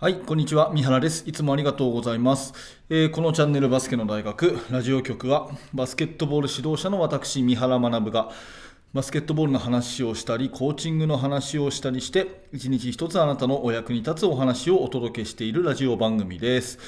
はい、こんにちは。三原です。いつもありがとうございます。えーこのチャンネルバスケの大学ラジオ局はバスケットボール指導者の私、三原学がバスケットボールの話をしたり、コーチングの話をしたりして、一日一つあなたのお役に立つお話をお届けしているラジオ番組です。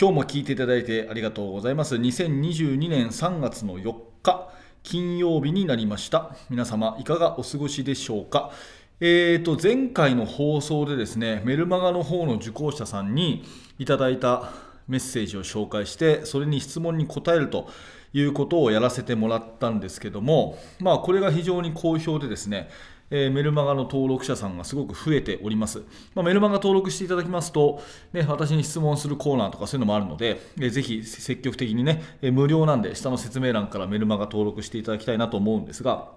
今日も聞いていただいてありがとうございます。2022年3月の4日、金曜日になりました。皆様、いかがお過ごしでしょうか？えー、と前回の放送でですねメルマガの方の受講者さんにいただいたメッセージを紹介してそれに質問に答えるということをやらせてもらったんですけども、まあ、これが非常に好評でですねえーメルマガの登録者さんがすごく増えております。まあ、メルマガ登録していただきますと、ね、私に質問するコーナーとかそういうのもあるので、えーぜひ積極的にね、えー無料なんで、下の説明欄からメルマガ登録していただきたいなと思うんですが、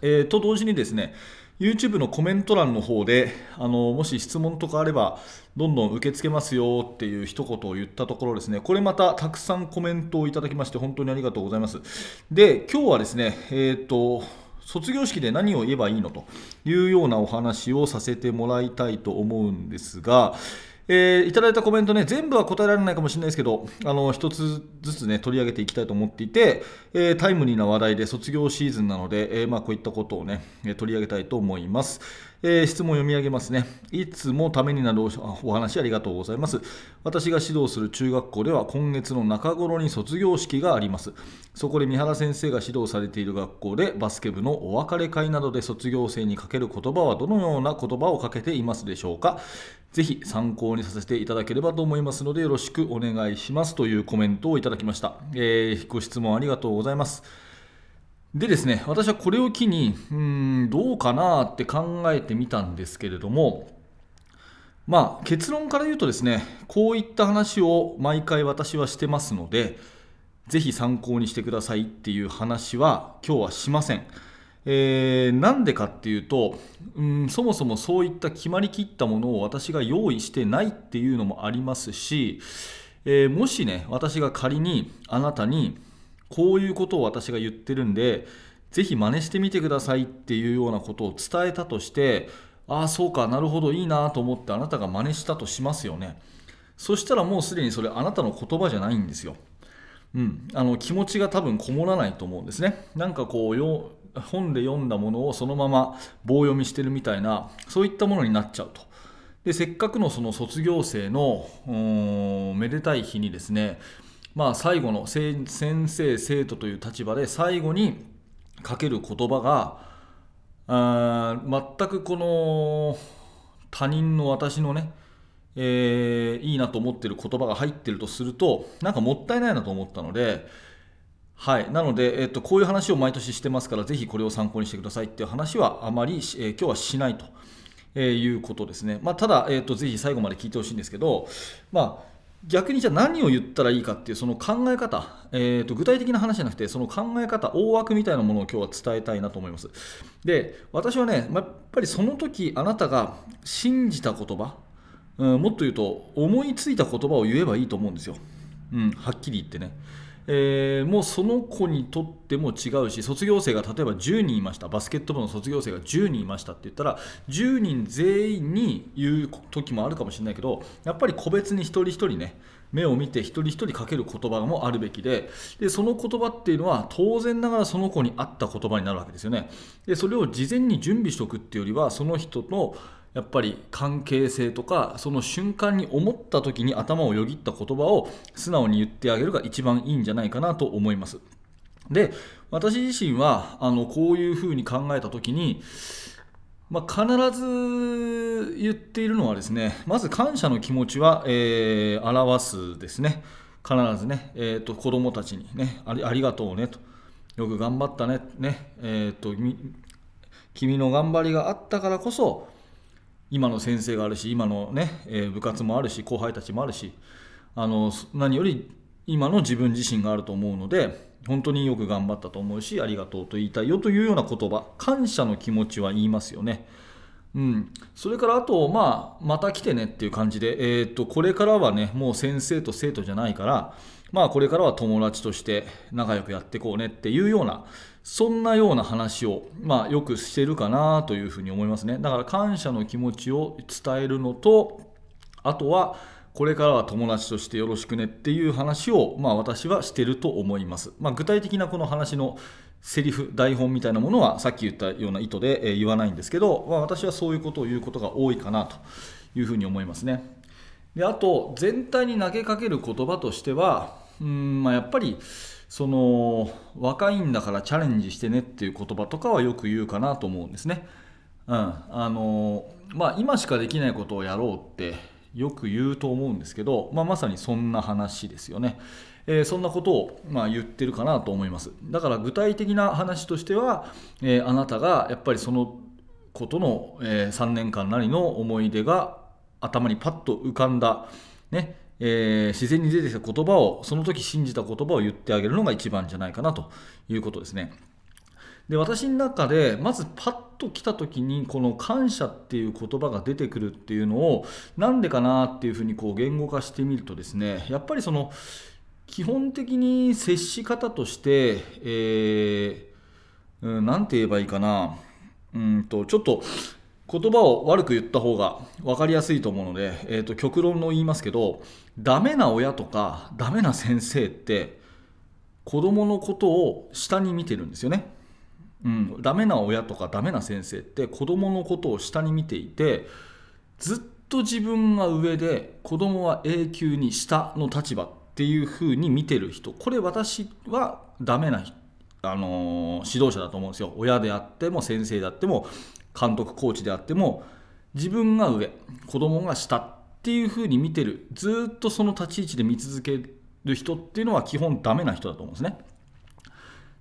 えーと同時にですね、YouTube のコメント欄の方で、あのもし質問とかあれば、どんどん受け付けますよっていう一言を言ったところですね、これまたたくさんコメントをいただきまして、本当にありがとうございます。で、今日はですね、えっ、と、卒業式で何を言えばいいのというようなお話をさせてもらいたいと思うんですが、えーいただいたコメントね、全部は答えられないかもしれないですけど、あの一つずつね、取り上げていきたいと思っていて、えータイムリーな話題で卒業シーズンなので、えーまあ、こういったことをね、取り上げたいと思います。えー質問を読み上げますね。いつもためになるお話ありがとうございます。私が指導する中学校では今月の中頃に卒業式があります。そこで三原先生が指導されている学校でバスケ部のお別れ会などで卒業生にかける言葉はどのような言葉をかけていますでしょうか。ぜひ参考にさせていただければと思いますのでよろしくお願いしますというコメントをいただきました。えーご質問ありがとうございます。でですね、私はこれを機に、うん、どうかなって考えてみたんですけれども、まあ、結論から言うとですね、こういった話を毎回私はしてますので、ぜひ参考にしてくださいっていう話は今日はしません。えーなんでかっていうと、うん、そもそもそういった決まりきったものを私が用意してないっていうのもありますし、えーもしね、私が仮にあなたにこういうことを私が言ってるんで、ぜひ真似してみてくださいっていうようなことを伝えたとして、ああ、そうか、なるほど、いいなと思ってあなたが真似したとしますよね。そしたらもうすでにそれあなたの言葉じゃないんですよ。うん、あの気持ちが多分こもらないと思うんですね。なんかこう本で読んだものをそのまま棒読みしてるみたいなそういったものになっちゃうと。でせっかくのその卒業生のめでたい日にですね、まあ、最後の先生生徒という立場で最後にかける言葉があ全くこの他人の私のねえーいいなと思ってる言葉が入ってるとするとなんかもったいないなと思ったので、はい、なので、えっとこういう話を毎年してますからぜひこれを参考にしてくださいっていう話はあまり、えー今日はしないと、えーいうことですね、まあ、ただ、えっとぜひ最後まで聞いてほしいんですけど、まあ、逆にじゃあ何を言ったらいいかっていうその考え方、えー、と具体的な話じゃなくてその考え方大枠みたいなものを今日は伝えたいなと思います。で私はね、やっぱりその時あなたが信じた言葉うん、もっと言うと思いついた言葉を言えばいいと思うんですよ、うん、はっきり言ってね、えーもうその子にとっても違うし卒業生が例えば10人いました。バスケット部の卒業生が10人いましたって言ったら10人全員に言う時もあるかもしれないけどやっぱり個別に一人一人ね目を見て一人一人かける言葉もあるべきででその言葉っていうのは当然ながらその子に合った言葉になるわけですよね。でそれを事前に準備しておくっていうよりはその人のやっぱり関係性とかその瞬間に思った時に頭をよぎった言葉を素直に言ってあげるが一番いいんじゃないかなと思います。で私自身はあのこういうふうに考えた時に、まあ、必ず言っているのはですねまず感謝の気持ちは、えー表すですね。必ずね、えー、と子供たちにねありがとうねと。よく頑張ったねね、えー、と君の頑張りがあったからこそ今の先生があるし今の、ねえー部活もあるし後輩たちもあるしあの何より今の自分自身があると思うので本当によく頑張ったと思うしありがとうと言いたいよというような言葉感謝の気持ちは言いますよね。うん、それからあと、まあ、また来てねっていう感じで、えー、とこれからはねもう先生と生徒じゃないから、まあ、これからは友達として仲良くやっていこうねっていうようなそんなような話を、まあ、よくしてるかなというふうに思いますね。だから感謝の気持ちを伝えるのとあとはこれからは友達としてよろしくねっていう話を、まあ、私はしてると思います、まあ、具体的なこの話のセリフ台本みたいなものはさっき言ったような意図で言わないんですけど、まあ、私はそういうことを言うことが多いかなというふうに思いますね。であと全体に投げかける言葉としてはうん、まあ、やっぱりその若いんだからチャレンジしてねっていう言葉とかはよく言うかなと思うんですね。うんあのまあ、今しかできないことをやろうってよく言うと思うんですけど、まあ、まさにそんな話ですよね。えー、そんなことを、まあ、言ってるかなと思います。だから具体的な話としては、えー、あなたがやっぱりそのことの、えー、3年間なりの思い出が頭にパッと浮かんだ、ねえー、自然に出てきた言葉をその時信じた言葉を言ってあげるのが一番じゃないかなということですね。で私の中でまずパッと来た時にこの感謝っていう言葉が出てくるっていうのをなんでかなっていうふうにこう言語化してみるとですねやっぱりその基本的に接し方として、えー、うん、て言えばいいかなうんとちょっと言葉を悪く言った方が分かりやすいと思うので、えーと、極論の言いますけどダメな親とかダメな先生って子供のことを下に見てるんですよね。うん、ダメな親とかダメな先生って子供のことを下に見ていてずっと自分が上で子供は永久に下の立場っていうふうに見てる人。これ私はダメな、あの、指導者だと思うんですよ。親であっても先生であっても監督コーチであっても自分が上子供が下っていうふうに見てるずっとその立ち位置で見続ける人っていうのは基本ダメな人だと思うんですね。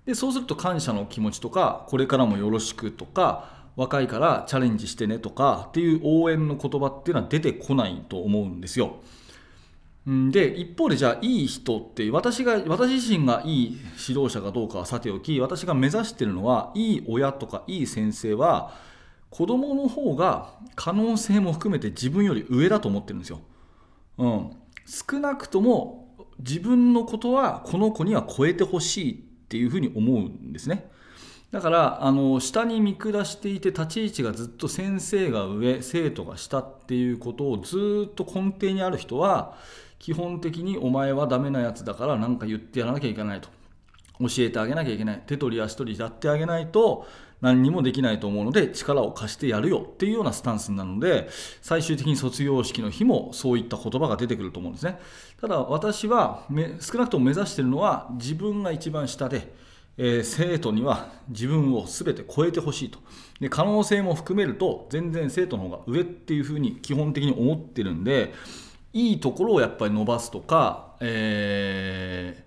でそうすると感謝の気持ちとかこれからもよろしくとか若いからチャレンジしてねとかっていう応援の言葉っていうのは出てこないと思うんですよ。で一方でじゃあいい人って私が私自身がいい指導者かどうかはさておき私が目指してるのはいい親とかいい先生は子供の方が可能性も含めて自分より上だと思ってるんですよ。うん、少なくとも自分のことはこの子には超えてほしいっていうふうに思うんですね。だからあの下に見下していて立ち位置がずっと先生が上生徒が下っていうことをずっと根底にある人は基本的にお前はダメなやつだから何か言ってやらなきゃいけないと教えてあげなきゃいけない。手取り足取りやってあげないと何にもできないと思うので力を貸してやるよっていうようなスタンスなので最終的に卒業式の日もそういった言葉が出てくると思うんですね。ただ私は少なくとも目指しているのは自分が一番下で、えー、生徒には自分を全て超えてほしいと。で可能性も含めると全然生徒の方が上っていうふうに基本的に思ってるんでいいところをやっぱり伸ばすとか、えー、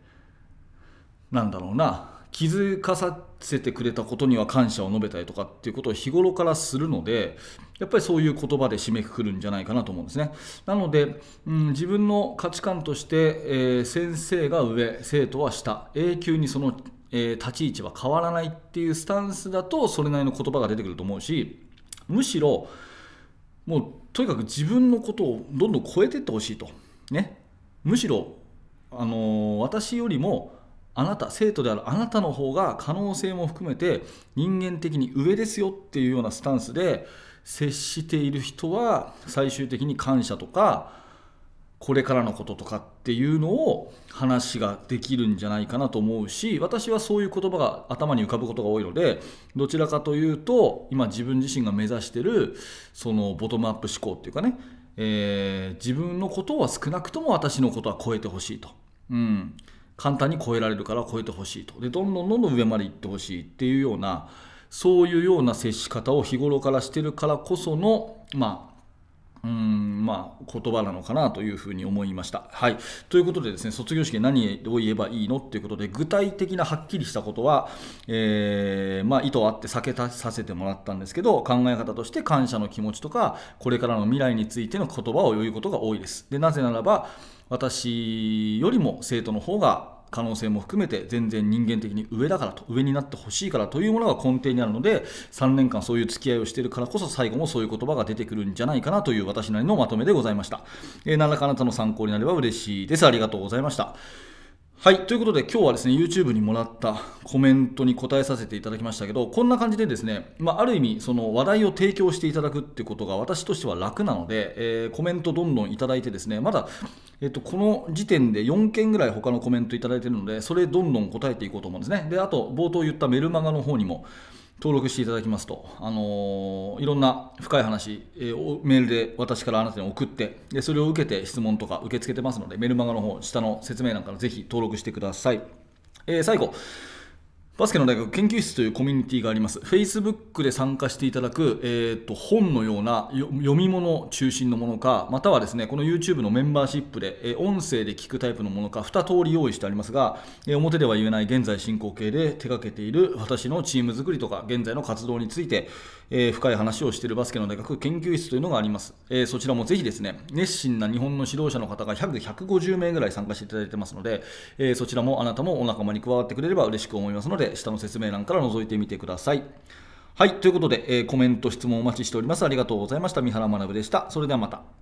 なんだろうな。気づかさせてくれたことには感謝を述べたりとかっていうことを日頃からするのでやっぱりそういう言葉で締めくくるんじゃないかなと思うんですね。なので、うん、自分の価値観として、えー、先生が上生徒は下。永久にその、えー、立ち位置は変わらないっていうスタンスだとそれなりの言葉が出てくると思うしむしろもうとにかく自分のことをどんどん超えていってほしいと。ね。むしろあのー、私よりもあなた生徒であるあなたの方が可能性も含めて人間的に上ですよっていうようなスタンスで接している人は最終的に感謝とかこれからのこととかっていうのを話ができるんじゃないかなと思うし私はそういう言葉が頭に浮かぶことが多いのでどちらかというと今自分自身が目指してるそのボトムアップ思考っていうかね、えー、自分のことは少なくとも私のことは超えてほしいと。うん簡単に超えられるから超えてほしいとでどんどんどんどん上まで行ってほしいっていうようなそういうような接し方を日頃からしてるからこそのまあうんまあ、言葉なのかなというふうに思いました。はい、ということでですね卒業式何を言えばいいのっていうことで具体的なはっきりしたことは、えー、まあ、意図あって避けたさせてもらったんですけど考え方として感謝の気持ちとかこれからの未来についての言葉を言うことが多いです。でなぜならば私よりも生徒の方が可能性も含めて全然人間的に上だからと上になってほしいからというものが根底にあるので3年間そういう付き合いをしているからこそ最後もそういう言葉が出てくるんじゃないかなという私なりのまとめでございました、えー、何らかあなたの参考になれば嬉しいです。ありがとうございました。はい、ということで今日はですね YouTube にもらったコメントに答えさせていただきましたけどこんな感じでですね、まあ、ある意味その話題を提供していただくってことが私としては楽なので、えーコメントどんどんいただいてですねまだ、えっとこの時点で4件ぐらい他のコメントいただいているのでそれどんどん答えていこうと思うんですね。であと冒頭言ったメルマガの方にも登録していただきますと、あのーいろんな深い話、えーメールで私からあなたに送ってでそれを受けて質問とか受け付けてますのでメルマガの方下の説明欄からぜひ登録してください、えー最後バスケの大学研究室というコミュニティがあります。Facebook で参加していただく、えー、と本のような読み物中心のものか、またはですねこの YouTube のメンバーシップで、えー音声で聞くタイプのものか、2通り用意してありますが、えー表では言えない現在進行形で手掛けている私のチーム作りとか、現在の活動について、えー深い話をしているバスケの大学研究室というのがあります。えーそちらもぜひですね、熱心な日本の指導者の方が約150名ぐらい参加していただいてますので、えーそちらもあなたもお仲間に加わってくれれば嬉しく思いますので、下の説明欄から覗いてみてください。はい、ということで、えコメント、質問お待ちしております。ありがとうございました。三原学でした。それではまた。